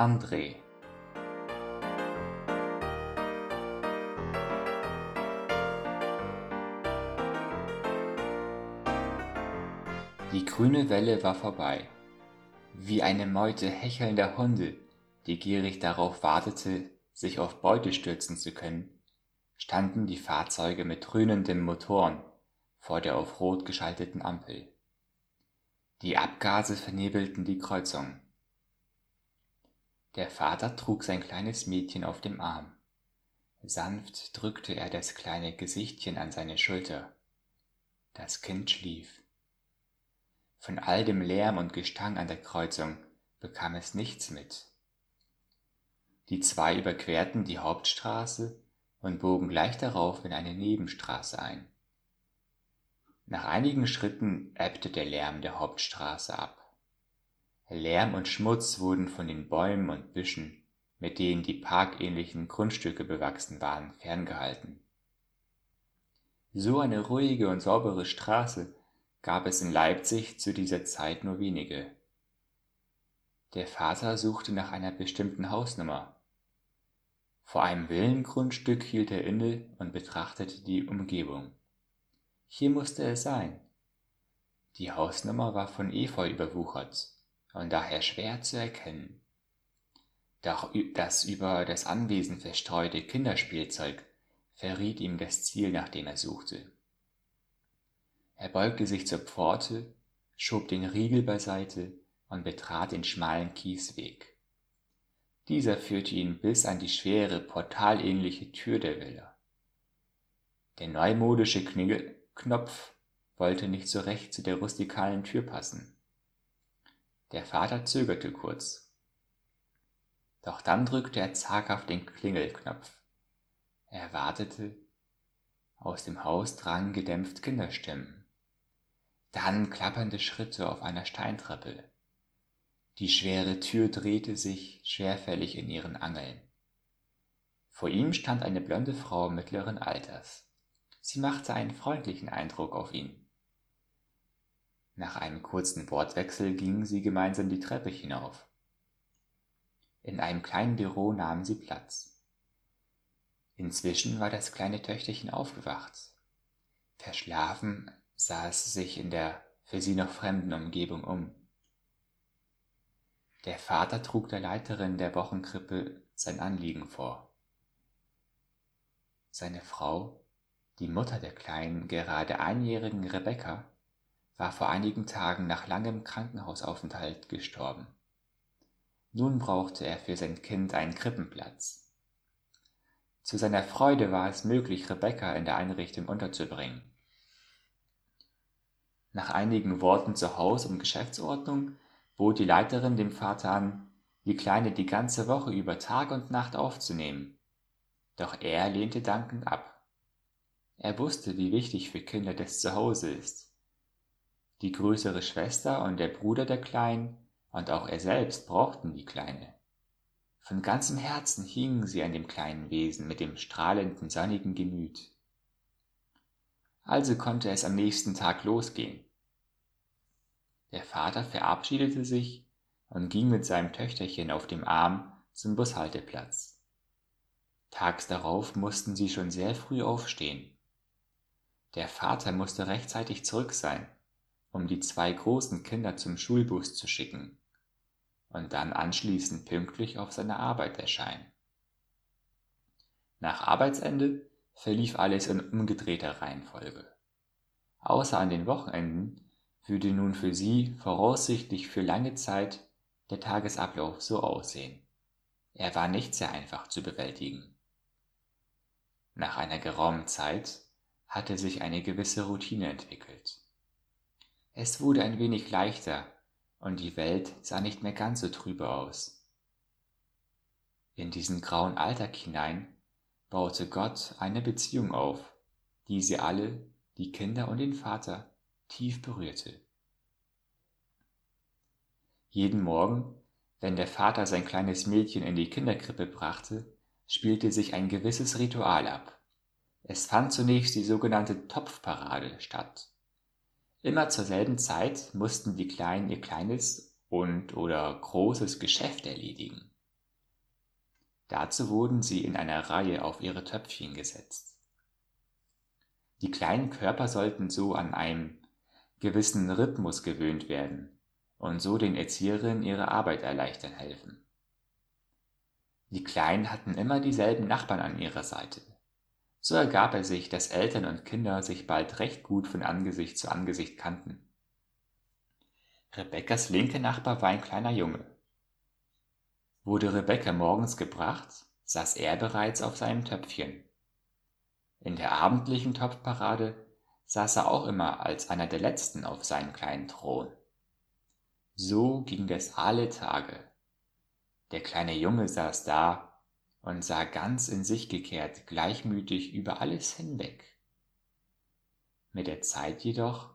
André Die grüne Welle war vorbei. Wie eine Meute hechelnder Hunde, die gierig darauf wartete, sich auf Beute stürzen zu können, standen die Fahrzeuge mit dröhnenden Motoren vor der auf Rot geschalteten Ampel. Die Abgase vernebelten die Kreuzung. Der Vater trug sein kleines Mädchen auf dem Arm. Sanft drückte er das kleine Gesichtchen an seine Schulter. Das Kind schlief. Von all dem Lärm und Gestang an der Kreuzung bekam es nichts mit. Die zwei überquerten die Hauptstraße und bogen gleich darauf in eine Nebenstraße ein. Nach einigen Schritten ebbte der Lärm der Hauptstraße ab. Lärm und Schmutz wurden von den Bäumen und Büschen, mit denen die parkähnlichen Grundstücke bewachsen waren, ferngehalten. So eine ruhige und saubere Straße gab es in Leipzig zu dieser Zeit nur wenige. Der Vater suchte nach einer bestimmten Hausnummer. Vor einem Villengrundstück hielt er inne und betrachtete die Umgebung. Hier musste es sein. Die Hausnummer war von Efeu überwuchert und daher schwer zu erkennen. Doch das über das Anwesen verstreute Kinderspielzeug verriet ihm das Ziel, nach dem er suchte. Er beugte sich zur Pforte, schob den Riegel beiseite und betrat den schmalen Kiesweg. Dieser führte ihn bis an die schwere, portalähnliche Tür der Villa. Der neumodische Knigge Knopf wollte nicht so recht zu der rustikalen Tür passen. Der Vater zögerte kurz. Doch dann drückte er zaghaft den Klingelknopf. Er wartete. Aus dem Haus drangen gedämpft Kinderstimmen. Dann klappernde Schritte auf einer Steintreppe. Die schwere Tür drehte sich schwerfällig in ihren Angeln. Vor ihm stand eine blonde Frau mittleren Alters. Sie machte einen freundlichen Eindruck auf ihn. Nach einem kurzen Wortwechsel gingen sie gemeinsam die Treppe hinauf. In einem kleinen Büro nahmen sie Platz. Inzwischen war das kleine Töchterchen aufgewacht. Verschlafen sah es sich in der für sie noch fremden Umgebung um. Der Vater trug der Leiterin der Wochenkrippe sein Anliegen vor. Seine Frau die Mutter der kleinen, gerade einjährigen Rebecca war vor einigen Tagen nach langem Krankenhausaufenthalt gestorben. Nun brauchte er für sein Kind einen Krippenplatz. Zu seiner Freude war es möglich, Rebecca in der Einrichtung unterzubringen. Nach einigen Worten zur Haus- und Geschäftsordnung bot die Leiterin dem Vater an, die Kleine die ganze Woche über Tag und Nacht aufzunehmen. Doch er lehnte dankend ab. Er wusste, wie wichtig für Kinder das Zuhause ist. Die größere Schwester und der Bruder der Kleinen und auch er selbst brauchten die Kleine. Von ganzem Herzen hingen sie an dem kleinen Wesen mit dem strahlenden, sonnigen Gemüt. Also konnte es am nächsten Tag losgehen. Der Vater verabschiedete sich und ging mit seinem Töchterchen auf dem Arm zum Bushalteplatz. Tags darauf mussten sie schon sehr früh aufstehen. Der Vater musste rechtzeitig zurück sein, um die zwei großen Kinder zum Schulbus zu schicken und dann anschließend pünktlich auf seine Arbeit erscheinen. Nach Arbeitsende verlief alles in umgedrehter Reihenfolge. Außer an den Wochenenden würde nun für sie voraussichtlich für lange Zeit der Tagesablauf so aussehen. Er war nicht sehr einfach zu bewältigen. Nach einer geraumen Zeit hatte sich eine gewisse Routine entwickelt. Es wurde ein wenig leichter und die Welt sah nicht mehr ganz so trübe aus. In diesen grauen Alltag hinein baute Gott eine Beziehung auf, die sie alle, die Kinder und den Vater, tief berührte. Jeden Morgen, wenn der Vater sein kleines Mädchen in die Kinderkrippe brachte, spielte sich ein gewisses Ritual ab. Es fand zunächst die sogenannte Topfparade statt. Immer zur selben Zeit mussten die Kleinen ihr kleines und oder großes Geschäft erledigen. Dazu wurden sie in einer Reihe auf ihre Töpfchen gesetzt. Die kleinen Körper sollten so an einen gewissen Rhythmus gewöhnt werden und so den Erzieherinnen ihre Arbeit erleichtern helfen. Die Kleinen hatten immer dieselben Nachbarn an ihrer Seite. So ergab es sich, dass Eltern und Kinder sich bald recht gut von Angesicht zu Angesicht kannten. Rebekkas linke Nachbar war ein kleiner Junge. Wurde Rebekka morgens gebracht, saß er bereits auf seinem Töpfchen. In der abendlichen Topfparade saß er auch immer als einer der letzten auf seinem kleinen Thron. So ging das alle Tage. Der kleine Junge saß da und sah ganz in sich gekehrt gleichmütig über alles hinweg. Mit der Zeit jedoch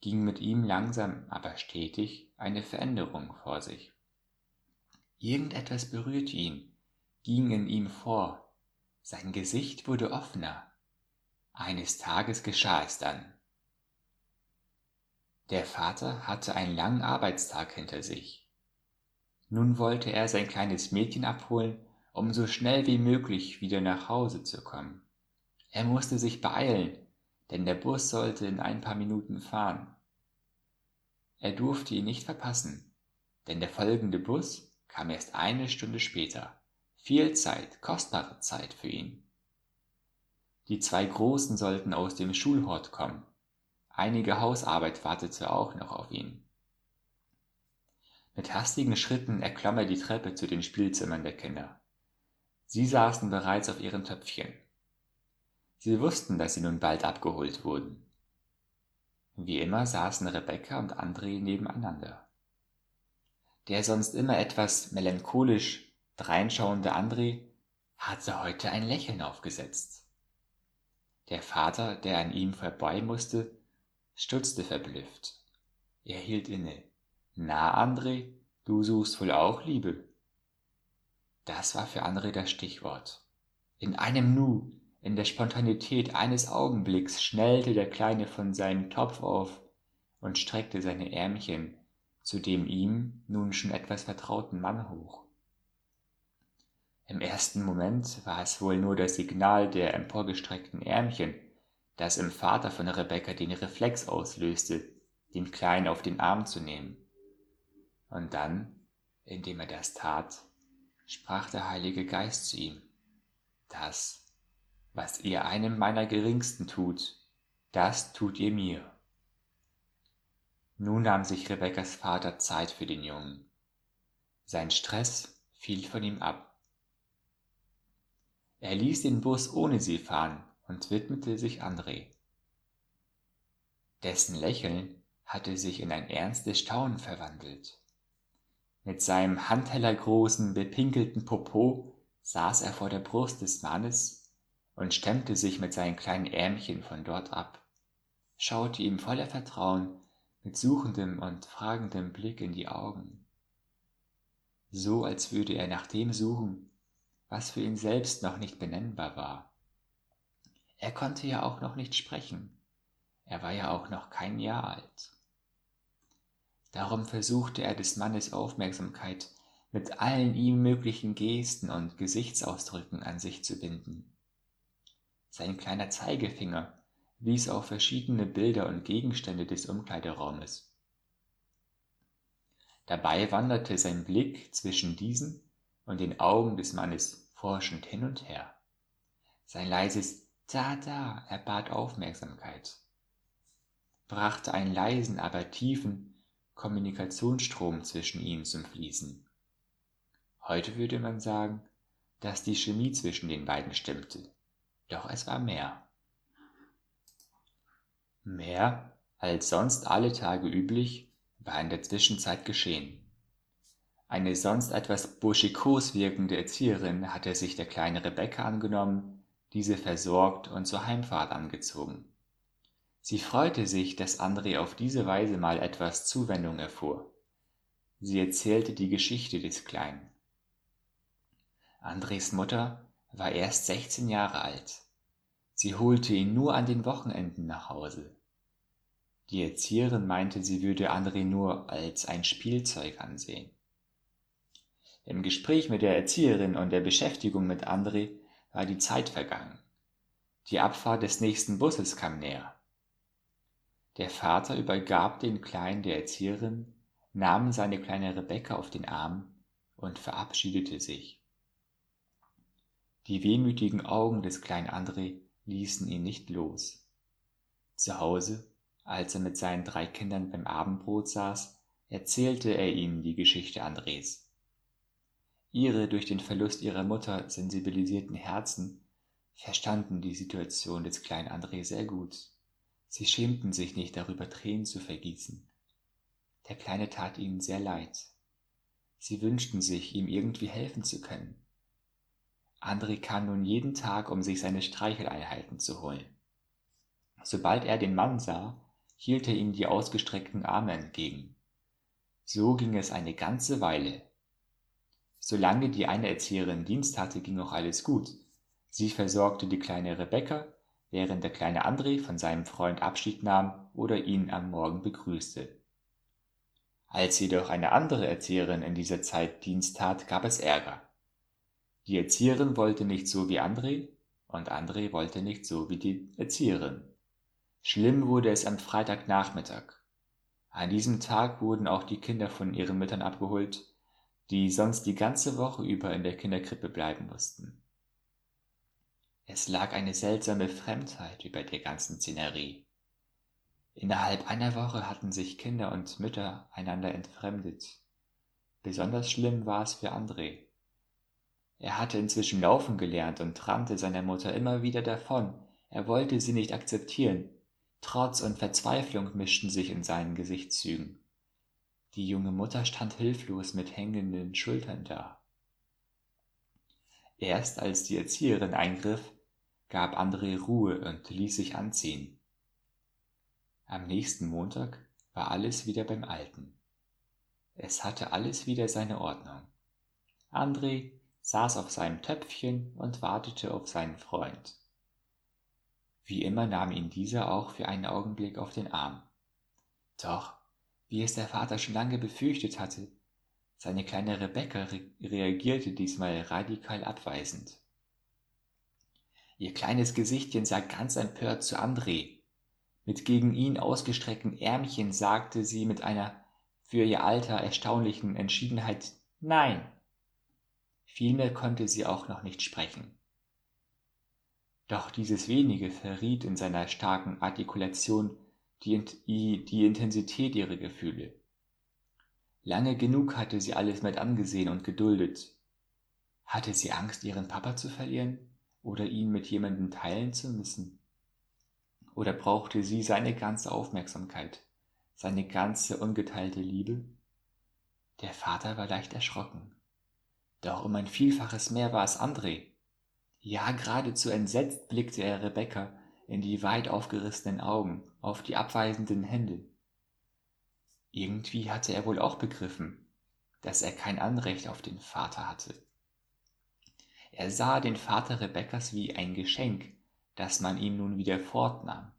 ging mit ihm langsam, aber stetig eine Veränderung vor sich. Irgendetwas berührte ihn, ging in ihm vor, sein Gesicht wurde offener. Eines Tages geschah es dann. Der Vater hatte einen langen Arbeitstag hinter sich. Nun wollte er sein kleines Mädchen abholen, um so schnell wie möglich wieder nach Hause zu kommen. Er musste sich beeilen, denn der Bus sollte in ein paar Minuten fahren. Er durfte ihn nicht verpassen, denn der folgende Bus kam erst eine Stunde später. Viel Zeit, kostbare Zeit für ihn. Die zwei Großen sollten aus dem Schulhort kommen. Einige Hausarbeit wartete auch noch auf ihn. Mit hastigen Schritten erklomm er die Treppe zu den Spielzimmern der Kinder. Sie saßen bereits auf ihren Töpfchen. Sie wussten, dass sie nun bald abgeholt wurden. Wie immer saßen Rebecca und André nebeneinander. Der sonst immer etwas melancholisch dreinschauende André hatte heute ein Lächeln aufgesetzt. Der Vater, der an ihm vorbei musste, stutzte verblüfft. Er hielt inne. Na, André, du suchst wohl auch Liebe. Das war für André das Stichwort. In einem Nu in der Spontanität eines Augenblicks schnellte der Kleine von seinem Topf auf und streckte seine Ärmchen zu dem ihm nun schon etwas vertrauten Mann hoch. Im ersten Moment war es wohl nur das Signal der emporgestreckten Ärmchen, das im Vater von Rebecca den Reflex auslöste, den Kleinen auf den Arm zu nehmen. Und dann, indem er das tat, sprach der Heilige Geist zu ihm, das was ihr einem meiner Geringsten tut, das tut ihr mir. Nun nahm sich Rebekkas Vater Zeit für den Jungen. Sein Stress fiel von ihm ab. Er ließ den Bus ohne sie fahren und widmete sich André. Dessen Lächeln hatte sich in ein ernstes Staunen verwandelt. Mit seinem handhellergroßen, bepinkelten Popo saß er vor der Brust des Mannes und stemmte sich mit seinen kleinen Ärmchen von dort ab, schaute ihm voller Vertrauen mit suchendem und fragendem Blick in die Augen, so als würde er nach dem suchen, was für ihn selbst noch nicht benennbar war. Er konnte ja auch noch nicht sprechen, er war ja auch noch kein Jahr alt. Darum versuchte er des Mannes Aufmerksamkeit mit allen ihm möglichen Gesten und Gesichtsausdrücken an sich zu binden. Sein kleiner Zeigefinger wies auf verschiedene Bilder und Gegenstände des Umkleideraumes. Dabei wanderte sein Blick zwischen diesen und den Augen des Mannes forschend hin und her. Sein leises Da, da erbat Aufmerksamkeit, brachte einen leisen, aber tiefen Kommunikationsstrom zwischen ihnen zum Fließen. Heute würde man sagen, dass die Chemie zwischen den beiden stimmte. Doch es war mehr. Mehr als sonst alle Tage üblich war in der Zwischenzeit geschehen. Eine sonst etwas burschikos wirkende Erzieherin hatte sich der kleinen Rebecca angenommen, diese versorgt und zur Heimfahrt angezogen. Sie freute sich, dass André auf diese Weise mal etwas Zuwendung erfuhr. Sie erzählte die Geschichte des Kleinen. Andres Mutter war erst 16 Jahre alt. Sie holte ihn nur an den Wochenenden nach Hause. Die Erzieherin meinte, sie würde André nur als ein Spielzeug ansehen. Im Gespräch mit der Erzieherin und der Beschäftigung mit André war die Zeit vergangen. Die Abfahrt des nächsten Busses kam näher. Der Vater übergab den Kleinen der Erzieherin, nahm seine kleine Rebecca auf den Arm und verabschiedete sich. Die wehmütigen Augen des kleinen André ließen ihn nicht los. Zu Hause, als er mit seinen drei Kindern beim Abendbrot saß, erzählte er ihnen die Geschichte Andres. Ihre durch den Verlust ihrer Mutter sensibilisierten Herzen verstanden die Situation des kleinen André sehr gut. Sie schämten sich nicht darüber, Tränen zu vergießen. Der Kleine tat ihnen sehr leid. Sie wünschten sich, ihm irgendwie helfen zu können. André kam nun jeden Tag, um sich seine Streicheleinheiten zu holen. Sobald er den Mann sah, hielt er ihm die ausgestreckten Arme entgegen. So ging es eine ganze Weile, Solange die eine Erzieherin Dienst hatte, ging auch alles gut. Sie versorgte die kleine Rebecca, während der kleine André von seinem Freund Abschied nahm oder ihn am Morgen begrüßte. Als jedoch eine andere Erzieherin in dieser Zeit Dienst tat, gab es Ärger. Die Erzieherin wollte nicht so wie André und André wollte nicht so wie die Erzieherin. Schlimm wurde es am Freitagnachmittag. An diesem Tag wurden auch die Kinder von ihren Müttern abgeholt die sonst die ganze Woche über in der Kinderkrippe bleiben mussten. Es lag eine seltsame Fremdheit über der ganzen Szenerie. Innerhalb einer Woche hatten sich Kinder und Mütter einander entfremdet. Besonders schlimm war es für André. Er hatte inzwischen laufen gelernt und rannte seiner Mutter immer wieder davon. Er wollte sie nicht akzeptieren. Trotz und Verzweiflung mischten sich in seinen Gesichtszügen. Die junge Mutter stand hilflos mit hängenden Schultern da. Erst als die Erzieherin eingriff, gab André Ruhe und ließ sich anziehen. Am nächsten Montag war alles wieder beim Alten. Es hatte alles wieder seine Ordnung. André saß auf seinem Töpfchen und wartete auf seinen Freund. Wie immer nahm ihn dieser auch für einen Augenblick auf den Arm. Doch wie es der Vater schon lange befürchtet hatte. Seine kleine Rebecca re reagierte diesmal radikal abweisend. Ihr kleines Gesichtchen sah ganz empört zu André. Mit gegen ihn ausgestreckten Ärmchen sagte sie mit einer für ihr Alter erstaunlichen Entschiedenheit Nein. Vielmehr konnte sie auch noch nicht sprechen. Doch dieses wenige verriet in seiner starken Artikulation die, die Intensität ihrer Gefühle. Lange genug hatte sie alles mit angesehen und geduldet. Hatte sie Angst, ihren Papa zu verlieren oder ihn mit jemandem teilen zu müssen? Oder brauchte sie seine ganze Aufmerksamkeit, seine ganze ungeteilte Liebe? Der Vater war leicht erschrocken. Doch um ein Vielfaches mehr war es André. Ja, geradezu entsetzt blickte er Rebecca in die weit aufgerissenen Augen, auf die abweisenden Hände. Irgendwie hatte er wohl auch begriffen, dass er kein Anrecht auf den Vater hatte. Er sah den Vater Rebekkas wie ein Geschenk, das man ihm nun wieder fortnahm.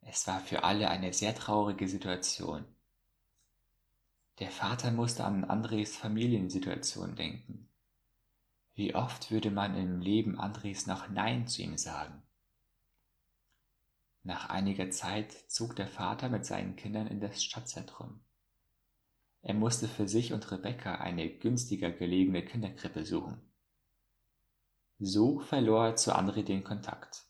Es war für alle eine sehr traurige Situation. Der Vater musste an Andres Familiensituation denken. Wie oft würde man im Leben Andres noch Nein zu ihm sagen? Nach einiger Zeit zog der Vater mit seinen Kindern in das Stadtzentrum. Er musste für sich und Rebecca eine günstiger gelegene Kinderkrippe suchen. So verlor er zu André den Kontakt.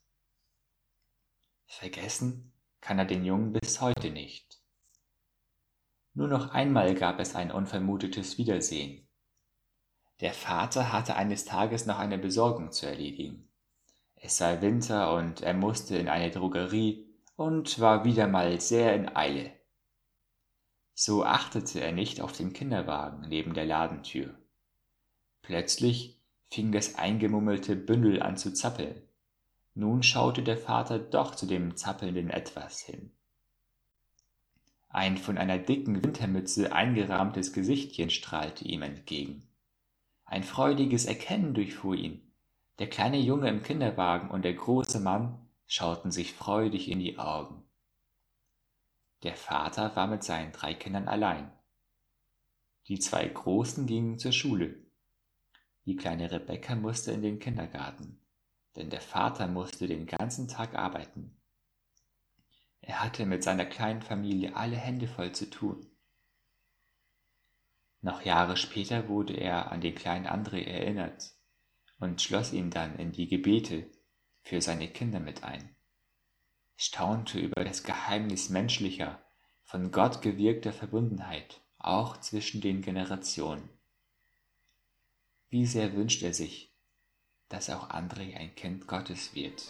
Vergessen kann er den Jungen bis heute nicht. Nur noch einmal gab es ein unvermutetes Wiedersehen. Der Vater hatte eines Tages noch eine Besorgung zu erledigen. Es sei Winter und er musste in eine Drogerie und war wieder mal sehr in Eile. So achtete er nicht auf den Kinderwagen neben der Ladentür. Plötzlich fing das eingemummelte Bündel an zu zappeln. Nun schaute der Vater doch zu dem zappelnden Etwas hin. Ein von einer dicken Wintermütze eingerahmtes Gesichtchen strahlte ihm entgegen. Ein freudiges Erkennen durchfuhr ihn. Der kleine Junge im Kinderwagen und der große Mann schauten sich freudig in die Augen. Der Vater war mit seinen drei Kindern allein. Die zwei Großen gingen zur Schule. Die kleine Rebecca musste in den Kindergarten, denn der Vater musste den ganzen Tag arbeiten. Er hatte mit seiner kleinen Familie alle Hände voll zu tun. Noch Jahre später wurde er an den kleinen André erinnert und schloss ihn dann in die Gebete für seine Kinder mit ein, staunte über das Geheimnis menschlicher, von Gott gewirkter Verbundenheit, auch zwischen den Generationen. Wie sehr wünscht er sich, dass auch André ein Kind Gottes wird.